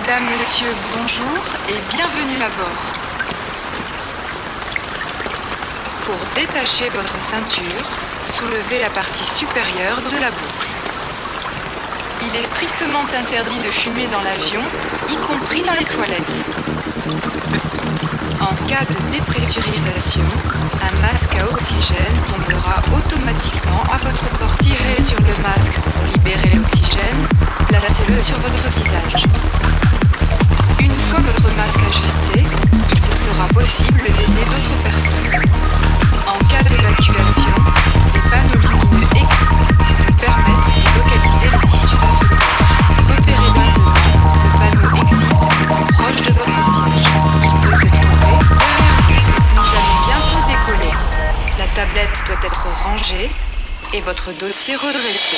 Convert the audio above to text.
Madame, Monsieur, bonjour et bienvenue à bord. Pour détacher votre ceinture, soulevez la partie supérieure de la boucle. Il est strictement interdit de fumer dans l'avion, y compris dans les toilettes. En cas de dépressurisation, un masque à oxygène tombera automatiquement à votre port. Tirez sur le masque pour libérer l'oxygène, placez-le sur votre visage. Et votre dossier redressé.